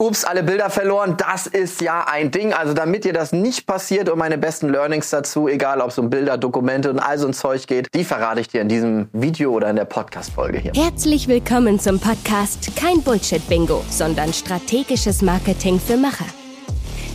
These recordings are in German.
Ups, alle Bilder verloren, das ist ja ein Ding. Also damit dir das nicht passiert und meine besten Learnings dazu, egal ob es um Bilder, Dokumente und all so ein Zeug geht, die verrate ich dir in diesem Video oder in der Podcast-Folge hier. Herzlich willkommen zum Podcast Kein Bullshit-Bingo, sondern strategisches Marketing für Macher.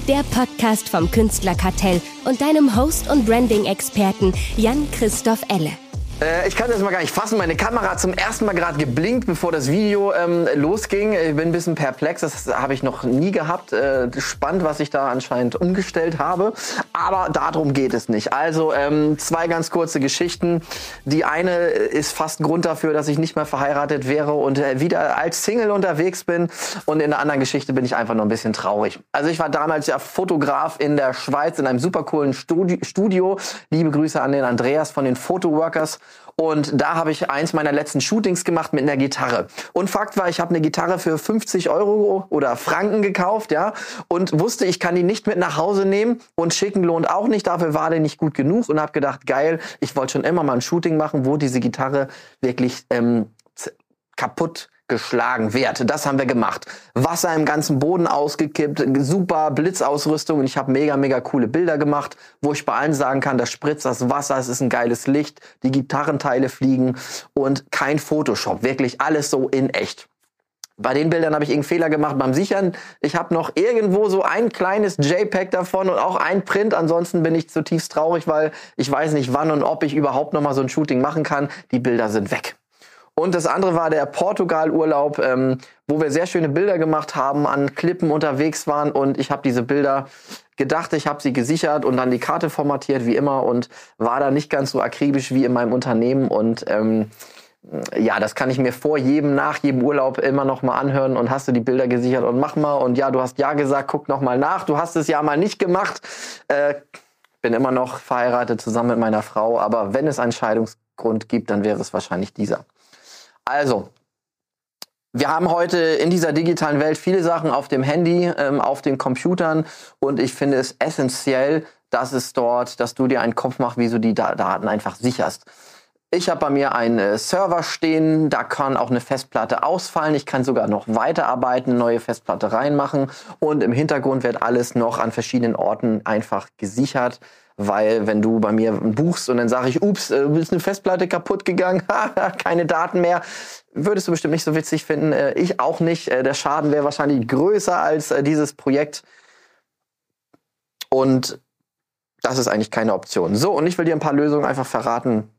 Der Podcast vom Künstlerkartell und deinem Host und Branding-Experten Jan-Christoph Elle. Äh, ich kann das mal gar nicht fassen. Meine Kamera hat zum ersten Mal gerade geblinkt, bevor das Video ähm, losging. Ich bin ein bisschen perplex. Das habe ich noch nie gehabt. Äh, spannend, was ich da anscheinend umgestellt habe. Aber darum geht es nicht. Also ähm, zwei ganz kurze Geschichten. Die eine ist fast ein Grund dafür, dass ich nicht mehr verheiratet wäre und äh, wieder als Single unterwegs bin. Und in der anderen Geschichte bin ich einfach nur ein bisschen traurig. Also ich war damals ja Fotograf in der Schweiz in einem super coolen Studio. Liebe Grüße an den Andreas von den Photoworkers. Und da habe ich eins meiner letzten Shootings gemacht mit einer Gitarre. Und Fakt war, ich habe eine Gitarre für 50 Euro oder Franken gekauft, ja, und wusste, ich kann die nicht mit nach Hause nehmen und schicken lohnt auch nicht. Dafür war die nicht gut genug und habe gedacht, geil, ich wollte schon immer mal ein Shooting machen, wo diese Gitarre wirklich ähm, kaputt geschlagen wird. Das haben wir gemacht. Wasser im ganzen Boden ausgekippt, super Blitzausrüstung und ich habe mega, mega coole Bilder gemacht, wo ich bei allen sagen kann, das spritzt das Wasser, es ist ein geiles Licht, die Gitarrenteile fliegen und kein Photoshop, wirklich alles so in echt. Bei den Bildern habe ich irgendeinen Fehler gemacht beim Sichern. Ich habe noch irgendwo so ein kleines JPEG davon und auch ein Print. Ansonsten bin ich zutiefst traurig, weil ich weiß nicht, wann und ob ich überhaupt noch mal so ein Shooting machen kann. Die Bilder sind weg. Und das andere war der Portugal-Urlaub, ähm, wo wir sehr schöne Bilder gemacht haben, an Klippen unterwegs waren. Und ich habe diese Bilder gedacht, ich habe sie gesichert und dann die Karte formatiert wie immer und war da nicht ganz so akribisch wie in meinem Unternehmen. Und ähm, ja, das kann ich mir vor jedem, nach jedem Urlaub immer noch mal anhören. Und hast du die Bilder gesichert und mach mal. Und ja, du hast ja gesagt, guck noch mal nach, du hast es ja mal nicht gemacht. Äh, bin immer noch verheiratet zusammen mit meiner Frau, aber wenn es einen Scheidungsgrund gibt, dann wäre es wahrscheinlich dieser. Also, wir haben heute in dieser digitalen Welt viele Sachen auf dem Handy, ähm, auf den Computern und ich finde es essentiell, dass es dort, dass du dir einen Kopf machst, wie du die Daten einfach sicherst. Ich habe bei mir einen äh, Server stehen, da kann auch eine Festplatte ausfallen. Ich kann sogar noch weiterarbeiten, neue Festplatte reinmachen und im Hintergrund wird alles noch an verschiedenen Orten einfach gesichert weil wenn du bei mir buchst und dann sage ich, ups, äh, ist eine Festplatte kaputt gegangen, keine Daten mehr, würdest du bestimmt nicht so witzig finden. Äh, ich auch nicht. Äh, der Schaden wäre wahrscheinlich größer als dieses Projekt. Und das ist eigentlich keine Option. So, und ich will dir ein paar Lösungen einfach verraten,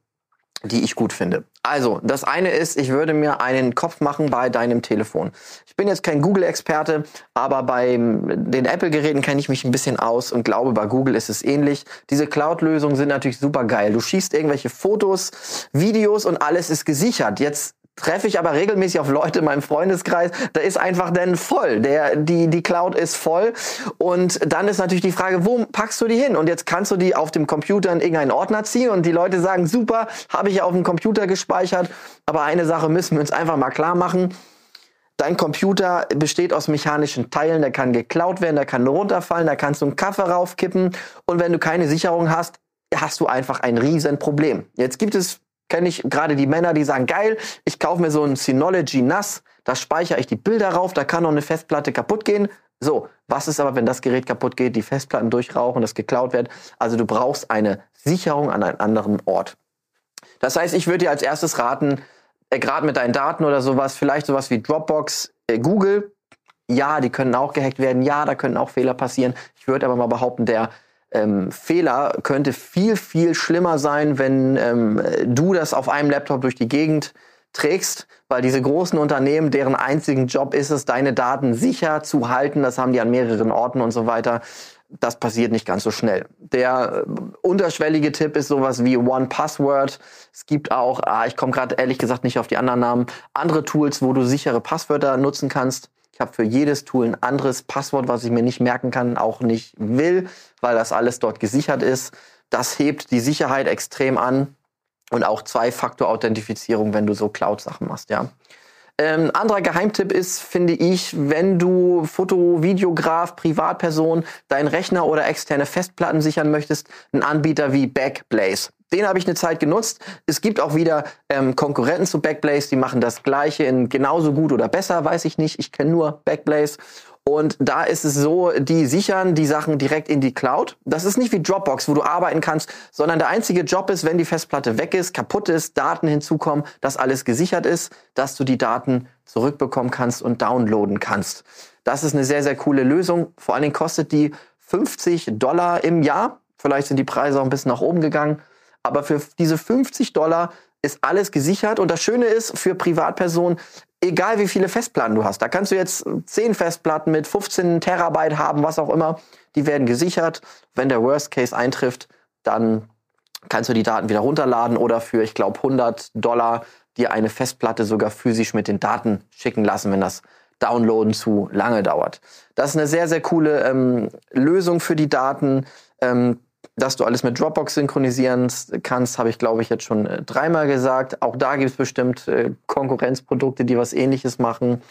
die ich gut finde. Also, das eine ist, ich würde mir einen Kopf machen bei deinem Telefon. Ich bin jetzt kein Google-Experte, aber bei den Apple-Geräten kenne ich mich ein bisschen aus und glaube, bei Google ist es ähnlich. Diese Cloud-Lösungen sind natürlich super geil. Du schießt irgendwelche Fotos, Videos und alles ist gesichert. Jetzt treffe ich aber regelmäßig auf Leute in meinem Freundeskreis, da ist einfach dann voll. Der, die, die Cloud ist voll. Und dann ist natürlich die Frage, wo packst du die hin? Und jetzt kannst du die auf dem Computer in irgendeinen Ordner ziehen und die Leute sagen, super, habe ich auf dem Computer gespeichert. Aber eine Sache müssen wir uns einfach mal klar machen. Dein Computer besteht aus mechanischen Teilen, der kann geklaut werden, der kann runterfallen, da kannst du einen Kaffee raufkippen. Und wenn du keine Sicherung hast, hast du einfach ein Riesenproblem. Jetzt gibt es kenne ich gerade die Männer, die sagen, geil, ich kaufe mir so ein Synology NAS, da speichere ich die Bilder rauf, da kann noch eine Festplatte kaputt gehen. So, was ist aber, wenn das Gerät kaputt geht, die Festplatten durchrauchen, das geklaut wird? Also du brauchst eine Sicherung an einen anderen Ort. Das heißt, ich würde dir als erstes raten, äh, gerade mit deinen Daten oder sowas, vielleicht sowas wie Dropbox, äh, Google, ja, die können auch gehackt werden, ja, da können auch Fehler passieren. Ich würde aber mal behaupten, der ähm, Fehler könnte viel, viel schlimmer sein, wenn ähm, du das auf einem Laptop durch die Gegend trägst, weil diese großen Unternehmen, deren einzigen Job ist es, deine Daten sicher zu halten, das haben die an mehreren Orten und so weiter. Das passiert nicht ganz so schnell. Der äh, unterschwellige Tipp ist sowas wie One Password. Es gibt auch, ah, ich komme gerade ehrlich gesagt nicht auf die anderen Namen, andere Tools, wo du sichere Passwörter nutzen kannst. Ich habe für jedes Tool ein anderes Passwort, was ich mir nicht merken kann, auch nicht will, weil das alles dort gesichert ist. Das hebt die Sicherheit extrem an und auch Zwei-Faktor-Authentifizierung, wenn du so Cloud-Sachen machst, ja. Ähm, anderer Geheimtipp ist, finde ich, wenn du Foto, Videograf, Privatperson, deinen Rechner oder externe Festplatten sichern möchtest, ein Anbieter wie Backblaze. Den habe ich eine Zeit genutzt. Es gibt auch wieder ähm, Konkurrenten zu Backblaze, die machen das gleiche in genauso gut oder besser, weiß ich nicht. Ich kenne nur Backblaze. Und da ist es so, die sichern die Sachen direkt in die Cloud. Das ist nicht wie Dropbox, wo du arbeiten kannst, sondern der einzige Job ist, wenn die Festplatte weg ist, kaputt ist, Daten hinzukommen, dass alles gesichert ist, dass du die Daten zurückbekommen kannst und downloaden kannst. Das ist eine sehr, sehr coole Lösung. Vor allen Dingen kostet die 50 Dollar im Jahr. Vielleicht sind die Preise auch ein bisschen nach oben gegangen. Aber für diese 50 Dollar ist alles gesichert. Und das Schöne ist für Privatpersonen, egal wie viele Festplatten du hast. Da kannst du jetzt 10 Festplatten mit 15 Terabyte haben, was auch immer. Die werden gesichert. Wenn der Worst Case eintrifft, dann kannst du die Daten wieder runterladen oder für, ich glaube, 100 Dollar dir eine Festplatte sogar physisch mit den Daten schicken lassen, wenn das Downloaden zu lange dauert. Das ist eine sehr, sehr coole ähm, Lösung für die Daten. Ähm, dass du alles mit Dropbox synchronisieren kannst, habe ich, glaube ich, jetzt schon äh, dreimal gesagt. Auch da gibt es bestimmt äh, Konkurrenzprodukte, die was ähnliches machen.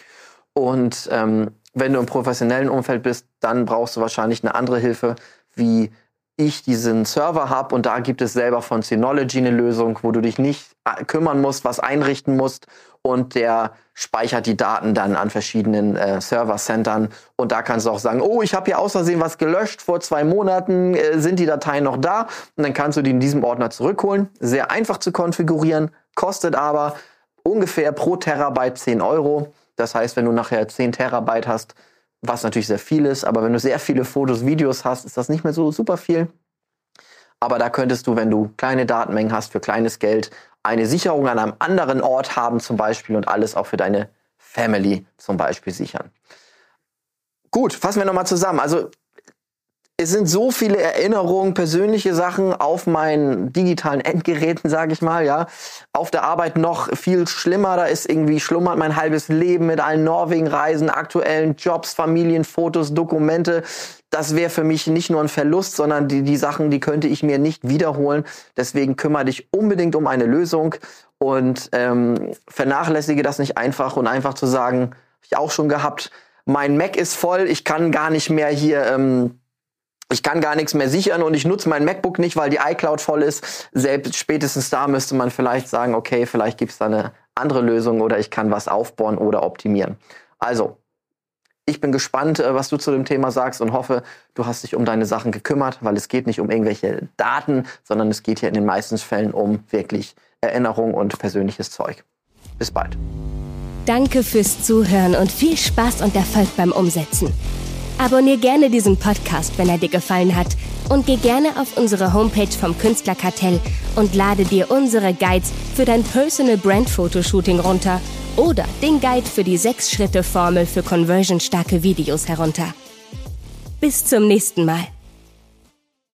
Und ähm, wenn du im professionellen Umfeld bist, dann brauchst du wahrscheinlich eine andere Hilfe, wie ich diesen Server habe und da gibt es selber von Synology eine Lösung, wo du dich nicht äh, kümmern musst, was einrichten musst und der speichert die Daten dann an verschiedenen äh, Server-Centern und da kannst du auch sagen, oh, ich habe hier aus Versehen was gelöscht, vor zwei Monaten äh, sind die Dateien noch da und dann kannst du die in diesem Ordner zurückholen. Sehr einfach zu konfigurieren, kostet aber ungefähr pro Terabyte 10 Euro. Das heißt, wenn du nachher 10 Terabyte hast, was natürlich sehr viel ist, aber wenn du sehr viele Fotos, Videos hast, ist das nicht mehr so super viel. Aber da könntest du, wenn du kleine Datenmengen hast, für kleines Geld eine Sicherung an einem anderen Ort haben zum Beispiel und alles auch für deine Family zum Beispiel sichern. Gut, fassen wir nochmal zusammen. Also es sind so viele Erinnerungen, persönliche Sachen auf meinen digitalen Endgeräten, sage ich mal, ja. Auf der Arbeit noch viel schlimmer, da ist irgendwie schlummert mein halbes Leben mit allen Norwegen-Reisen, aktuellen Jobs, Familienfotos, Dokumente. Das wäre für mich nicht nur ein Verlust, sondern die, die Sachen, die könnte ich mir nicht wiederholen. Deswegen kümmere dich unbedingt um eine Lösung und ähm, vernachlässige das nicht einfach und einfach zu sagen, ich auch schon gehabt, mein Mac ist voll, ich kann gar nicht mehr hier ähm, ich kann gar nichts mehr sichern und ich nutze mein MacBook nicht, weil die iCloud voll ist. Selbst spätestens da müsste man vielleicht sagen, okay, vielleicht gibt es da eine andere Lösung oder ich kann was aufbauen oder optimieren. Also, ich bin gespannt, äh, was du zu dem Thema sagst und hoffe, du hast dich um deine Sachen gekümmert, weil es geht nicht um irgendwelche Daten, sondern es geht hier in den meisten Fällen um wirklich Erinnerung und persönliches Zeug. Bis bald. Danke fürs Zuhören und viel Spaß und Erfolg beim Umsetzen. Abonnier gerne diesen Podcast, wenn er dir gefallen hat und geh gerne auf unsere Homepage vom Künstlerkartell und lade dir unsere Guides für dein Personal Brand Fotoshooting runter oder den Guide für die 6-Schritte-Formel für conversionstarke Videos herunter. Bis zum nächsten Mal.